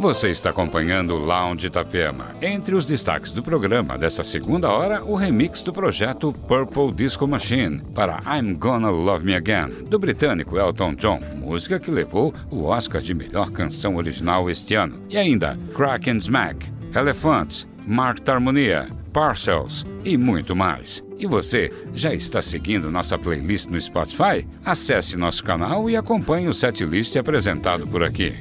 Você está acompanhando o Lounge Itapema. Entre os destaques do programa dessa segunda hora, o remix do projeto Purple Disco Machine para I'm Gonna Love Me Again, do britânico Elton John, música que levou o Oscar de melhor canção original este ano. E ainda Crack and Smack, Elephants, Mark Harmonia, Parcels e muito mais. E você já está seguindo nossa playlist no Spotify? Acesse nosso canal e acompanhe o setlist apresentado por aqui.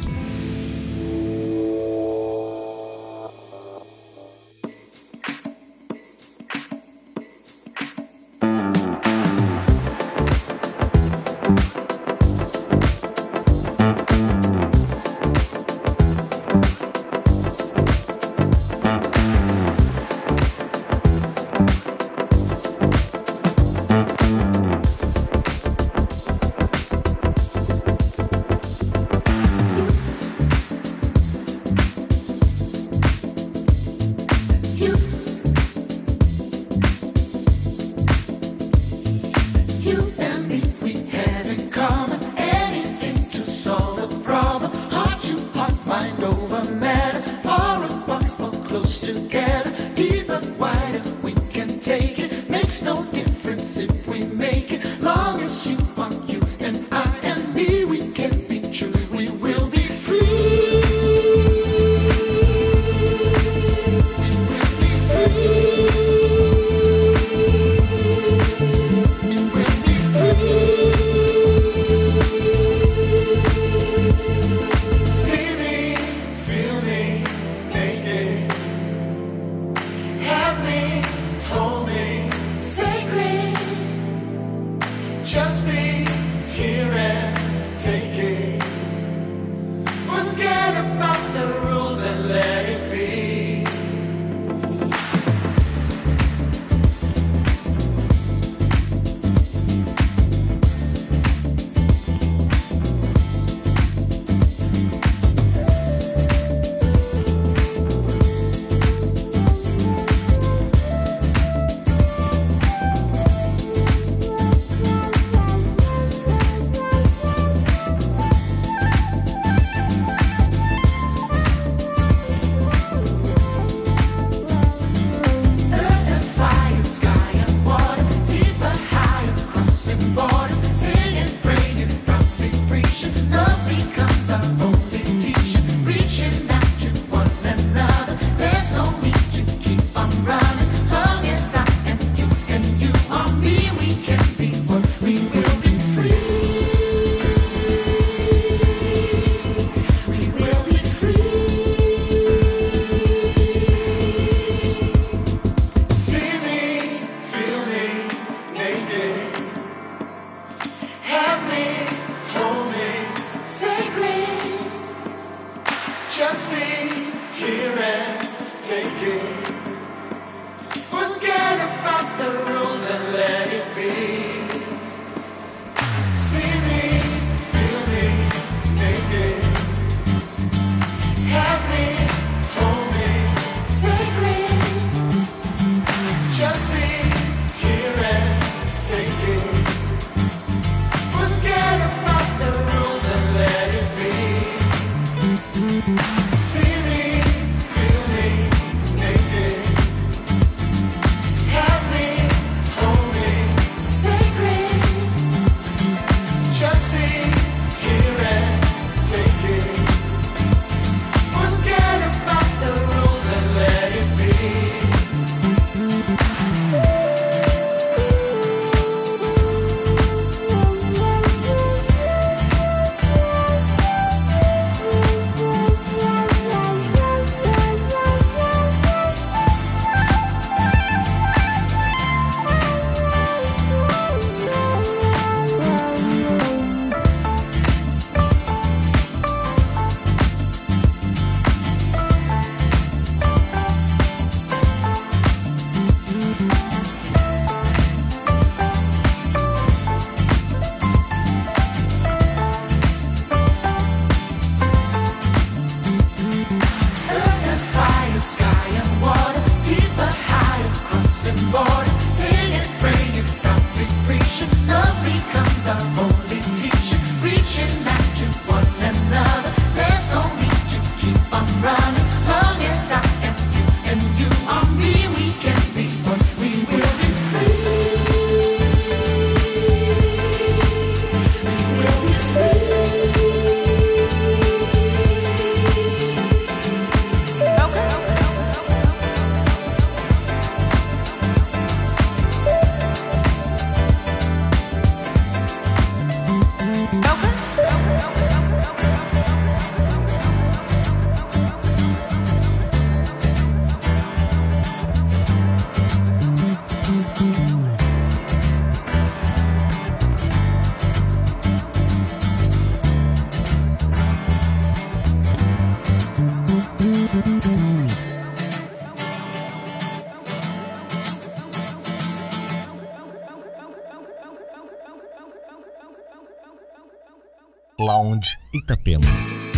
Lounge Itapema.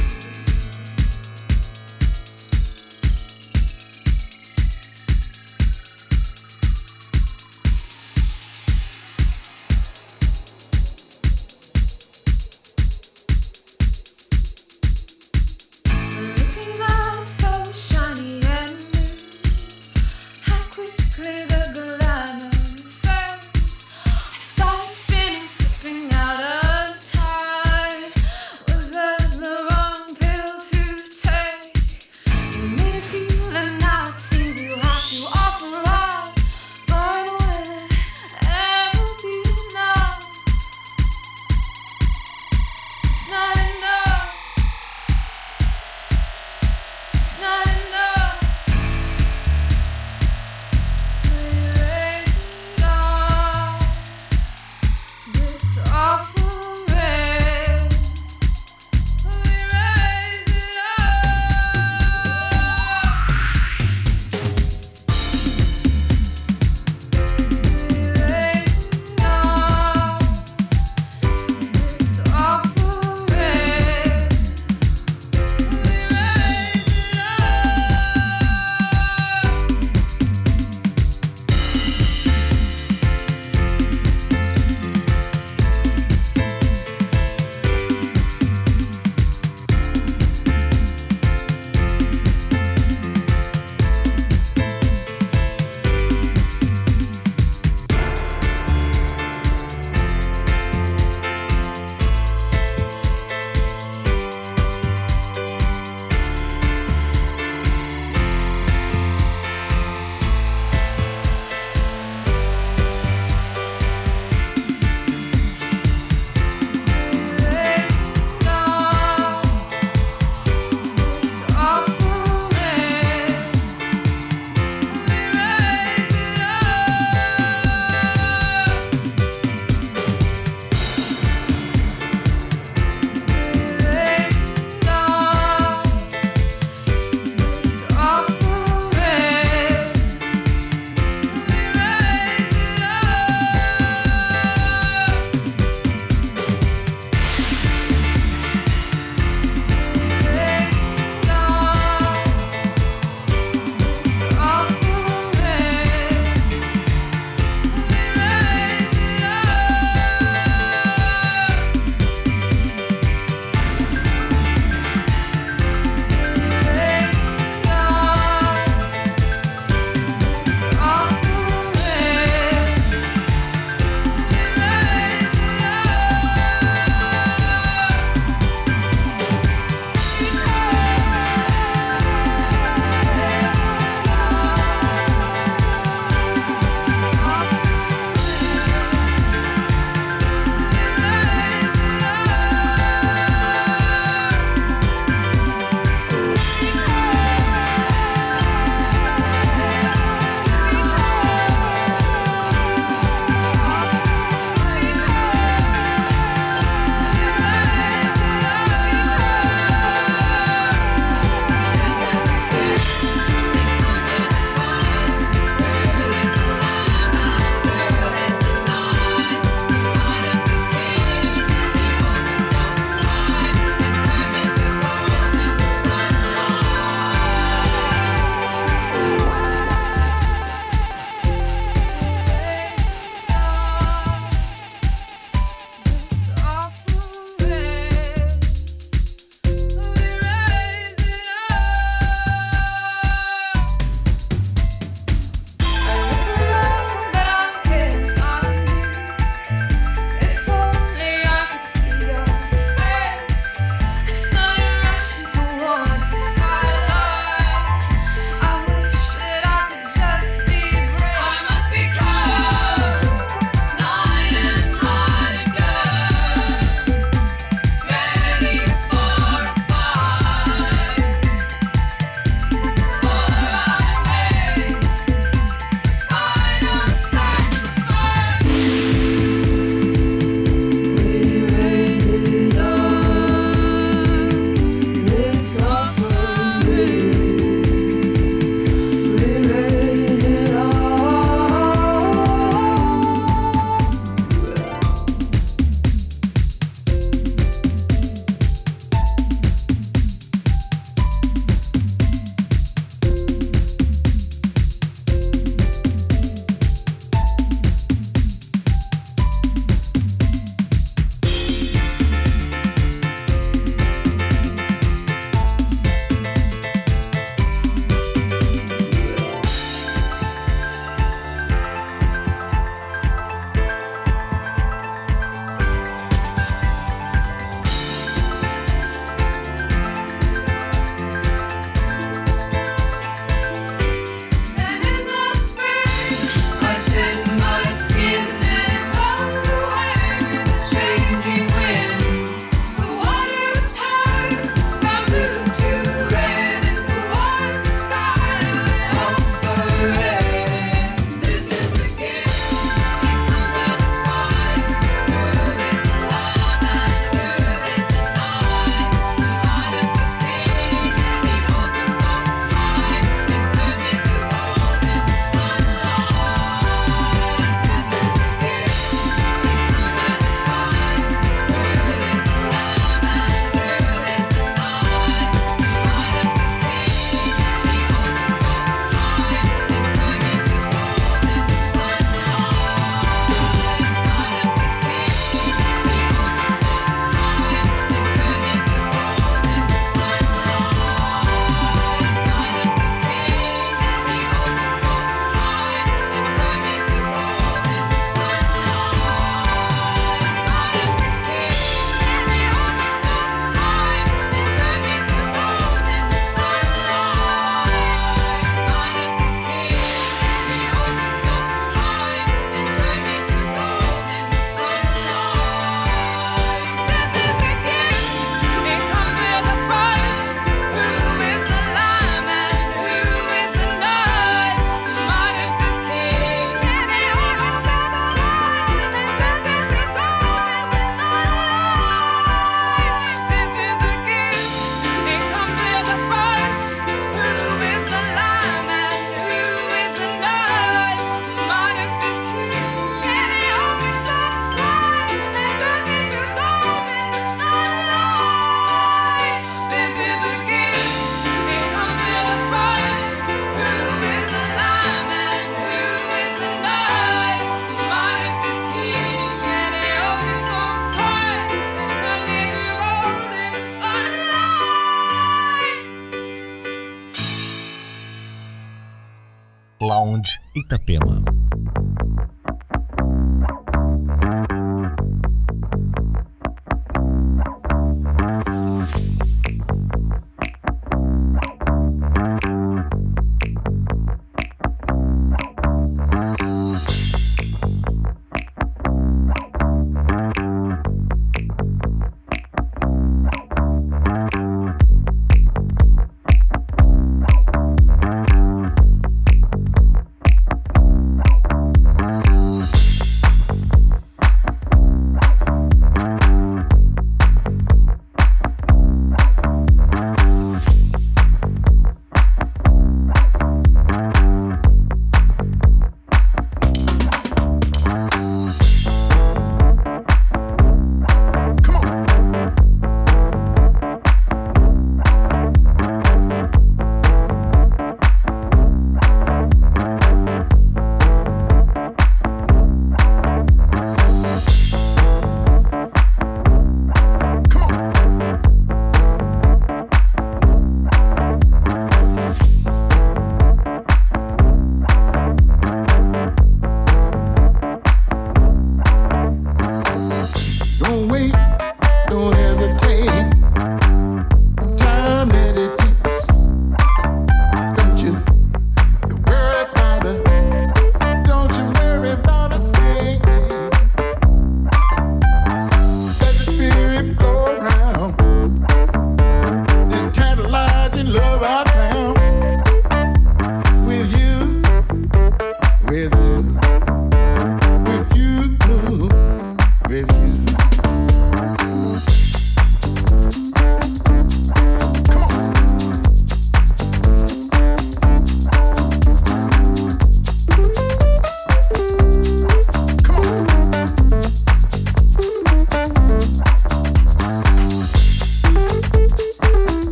Itapema.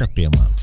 Itapema.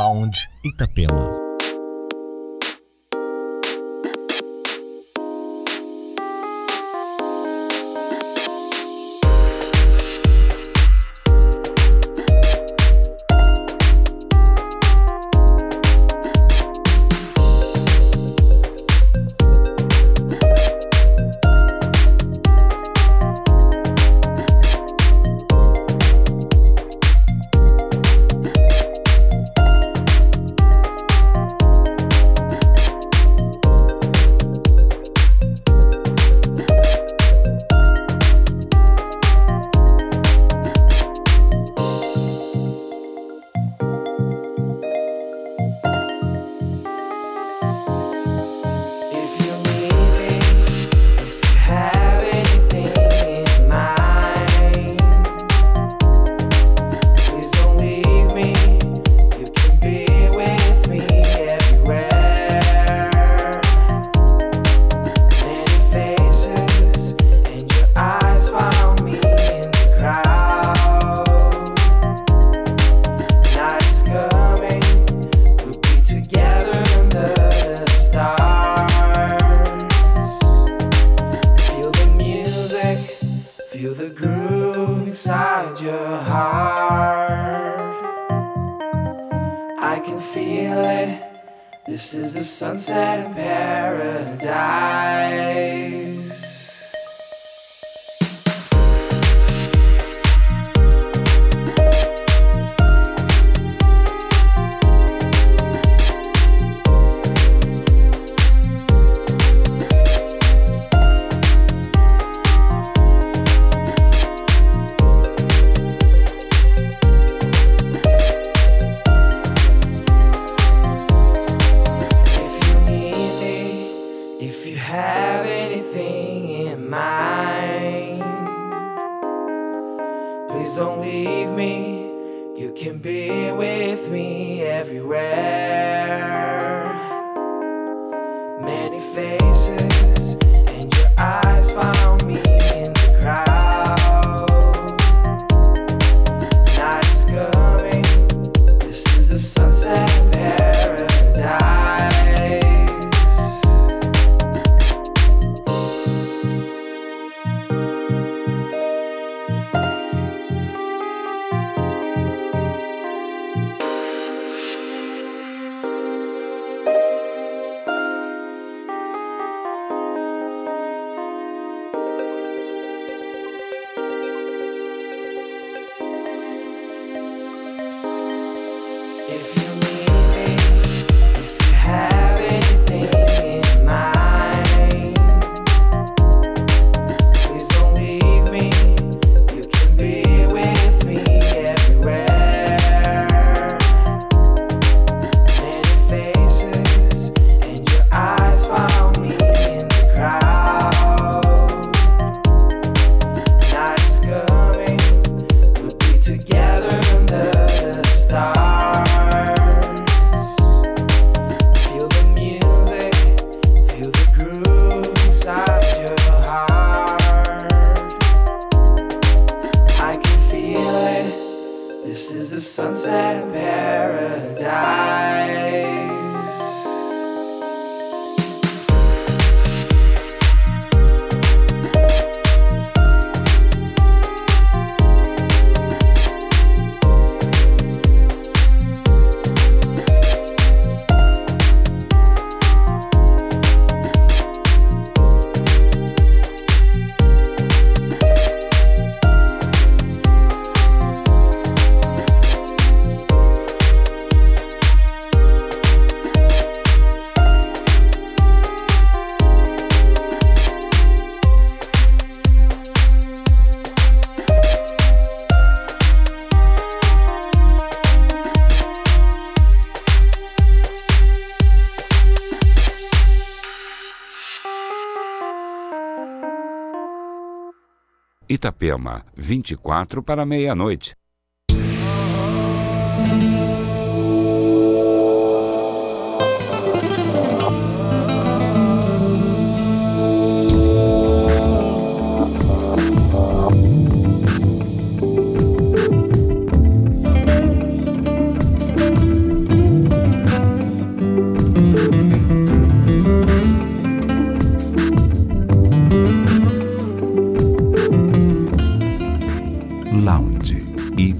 Lounge Itapema. This is the sunset paradise. Itapema, 24 para meia-noite.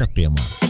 Itapema.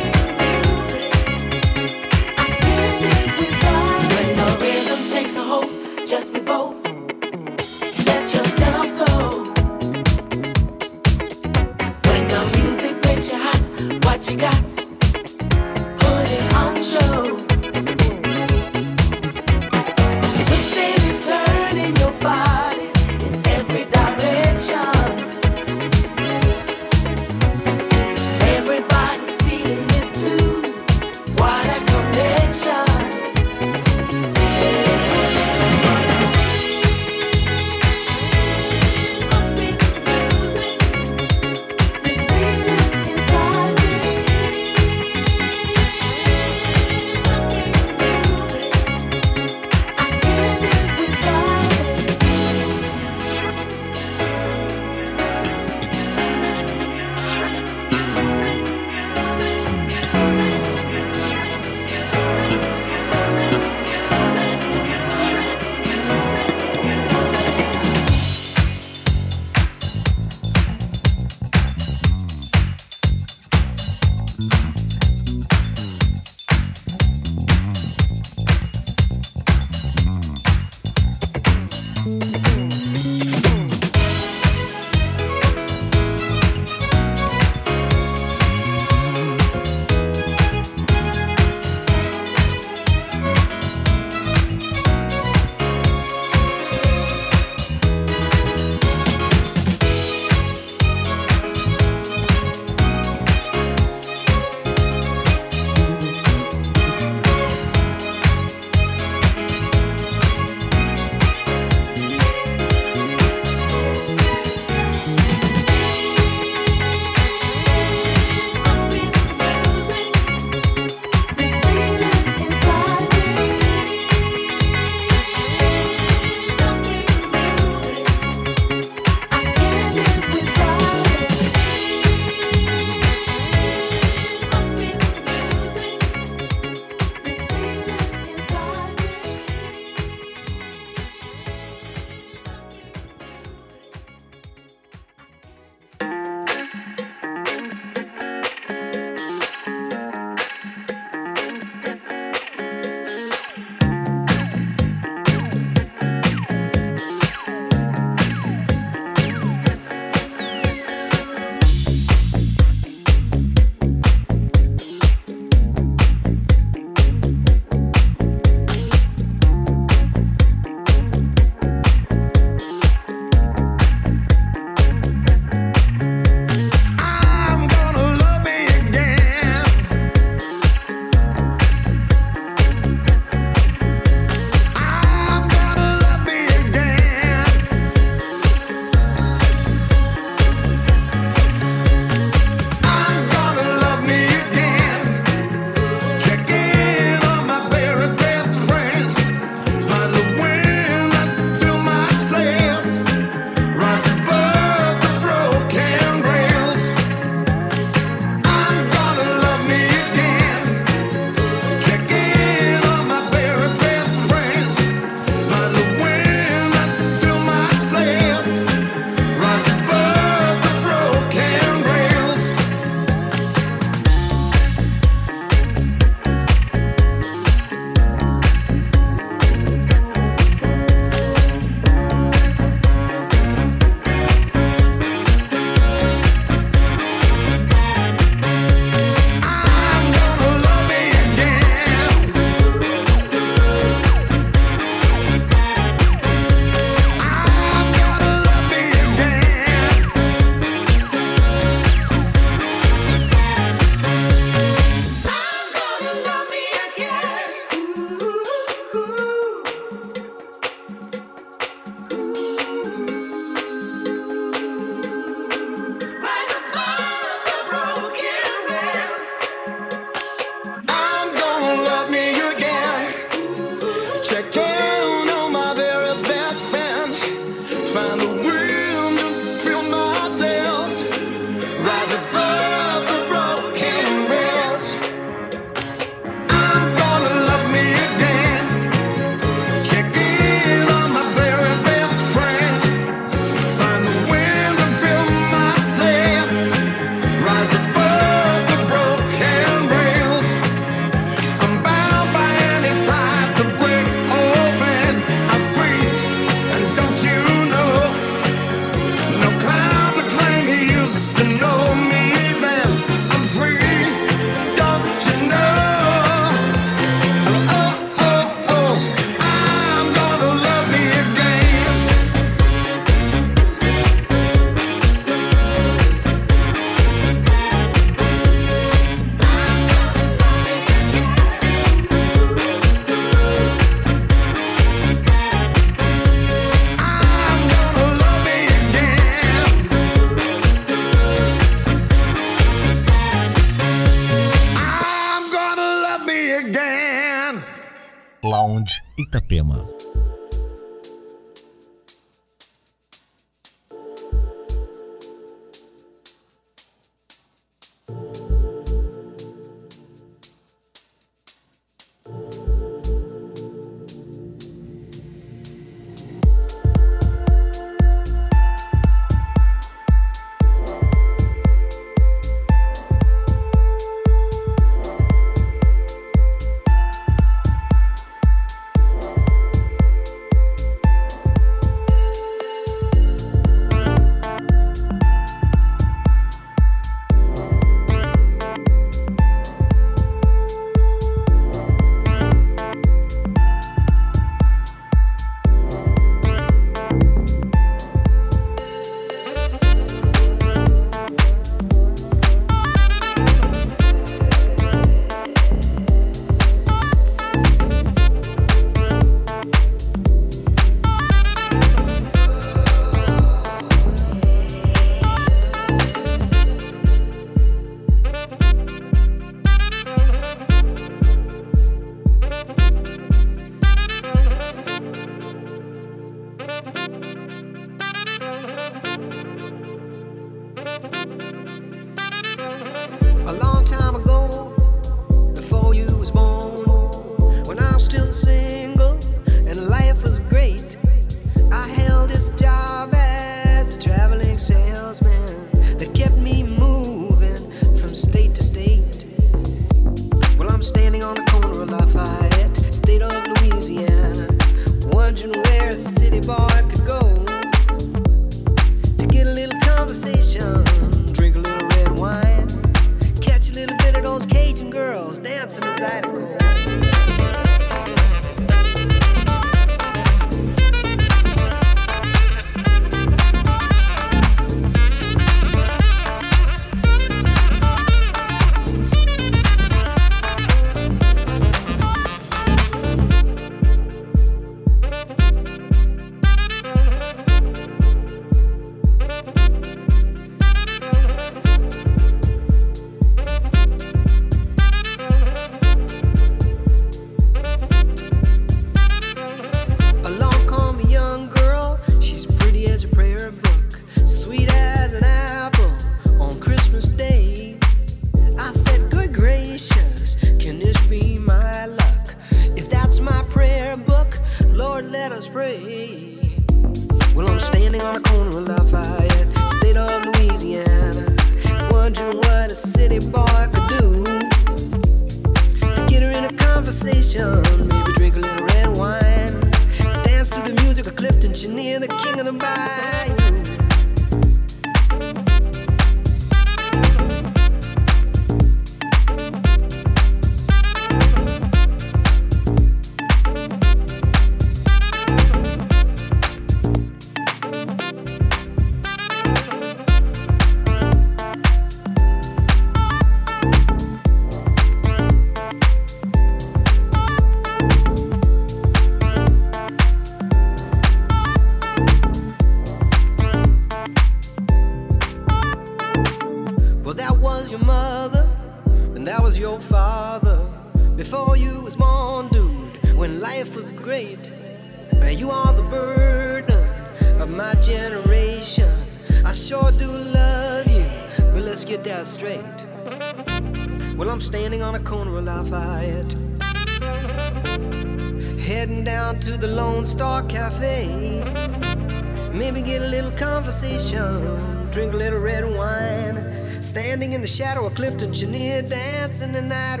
Shadow of Clifton Chenier dancing the night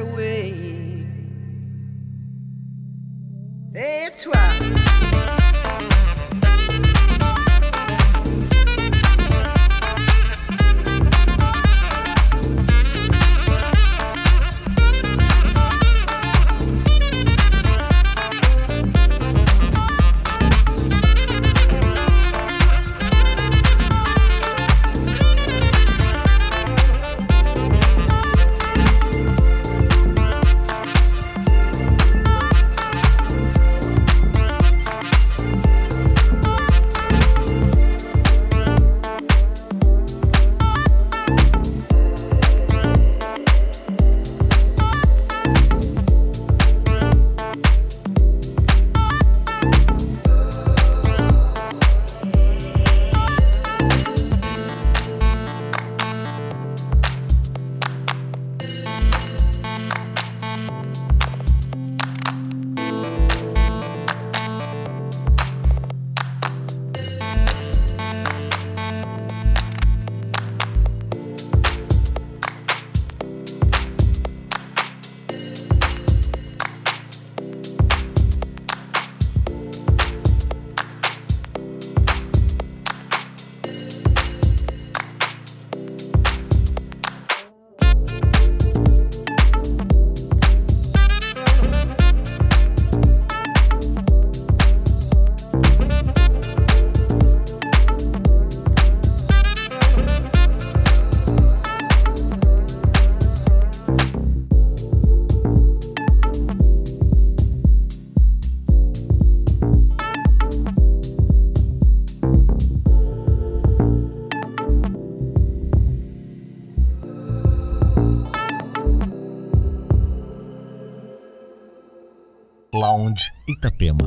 Itapema.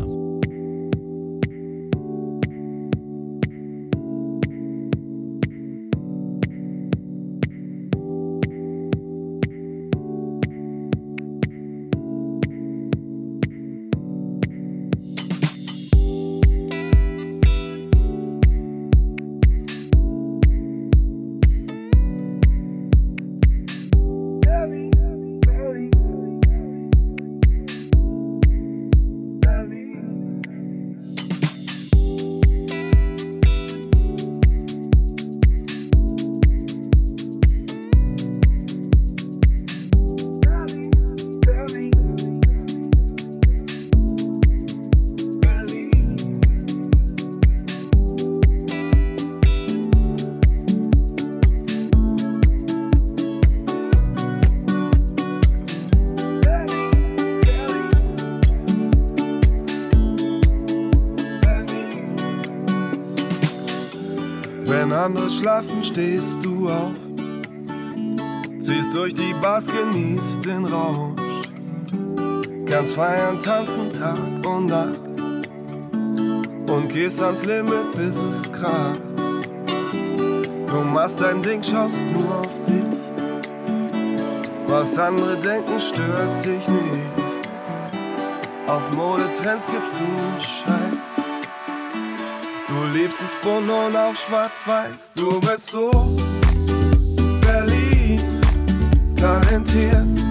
Stehst du auf, ziehst durch die Bars, genießt den Rausch, kannst feiern, tanzen Tag und Nacht und gehst ans Limit, bis es kracht. Du machst dein Ding, schaust nur auf dich, was andere denken, stört dich nicht. Auf Modetrends gibst du Scheiß. Du liebst es bunt und auch schwarz-weiß. Du bist so Berlin, talentiert.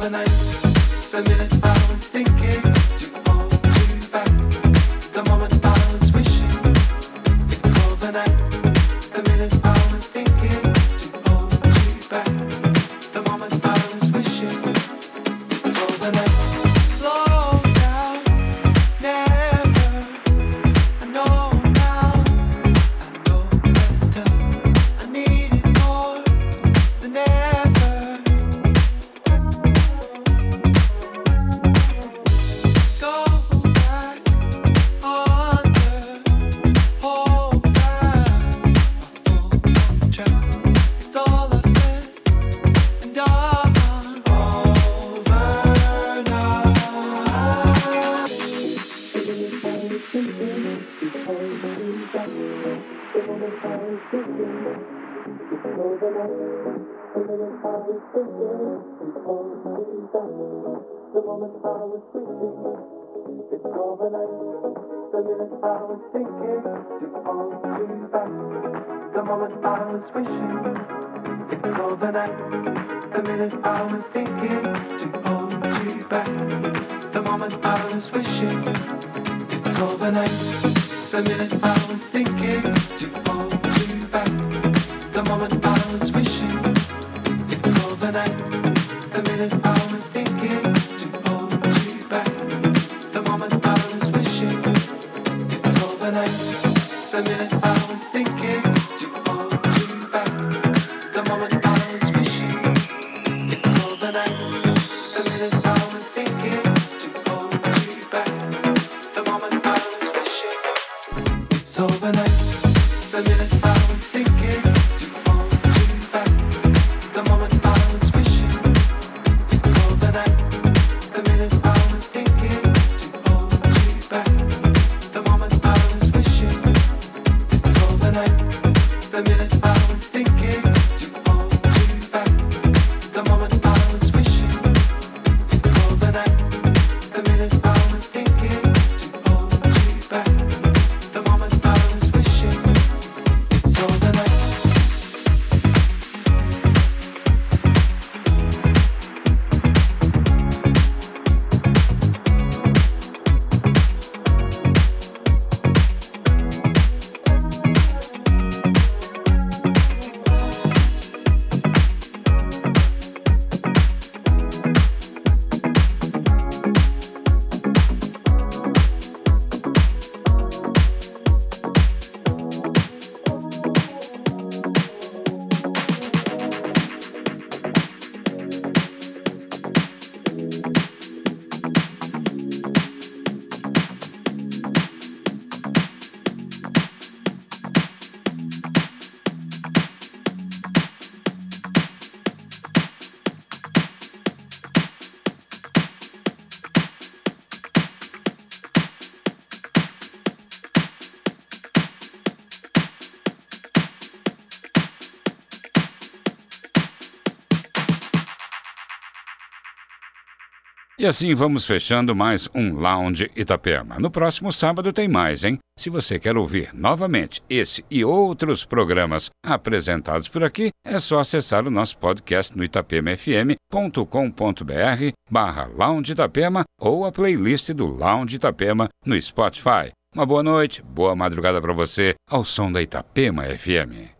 overnight. E assim vamos fechando mais um Lounge Itapema. No próximo sábado tem mais, hein? Se você quer ouvir novamente esse e outros programas apresentados por aqui, é só acessar o nosso podcast no itapemafm.com.br barra Lounge Itapema ou a playlist do Lounge Itapema no Spotify. Uma boa noite, boa madrugada para você, ao som da Itapema FM.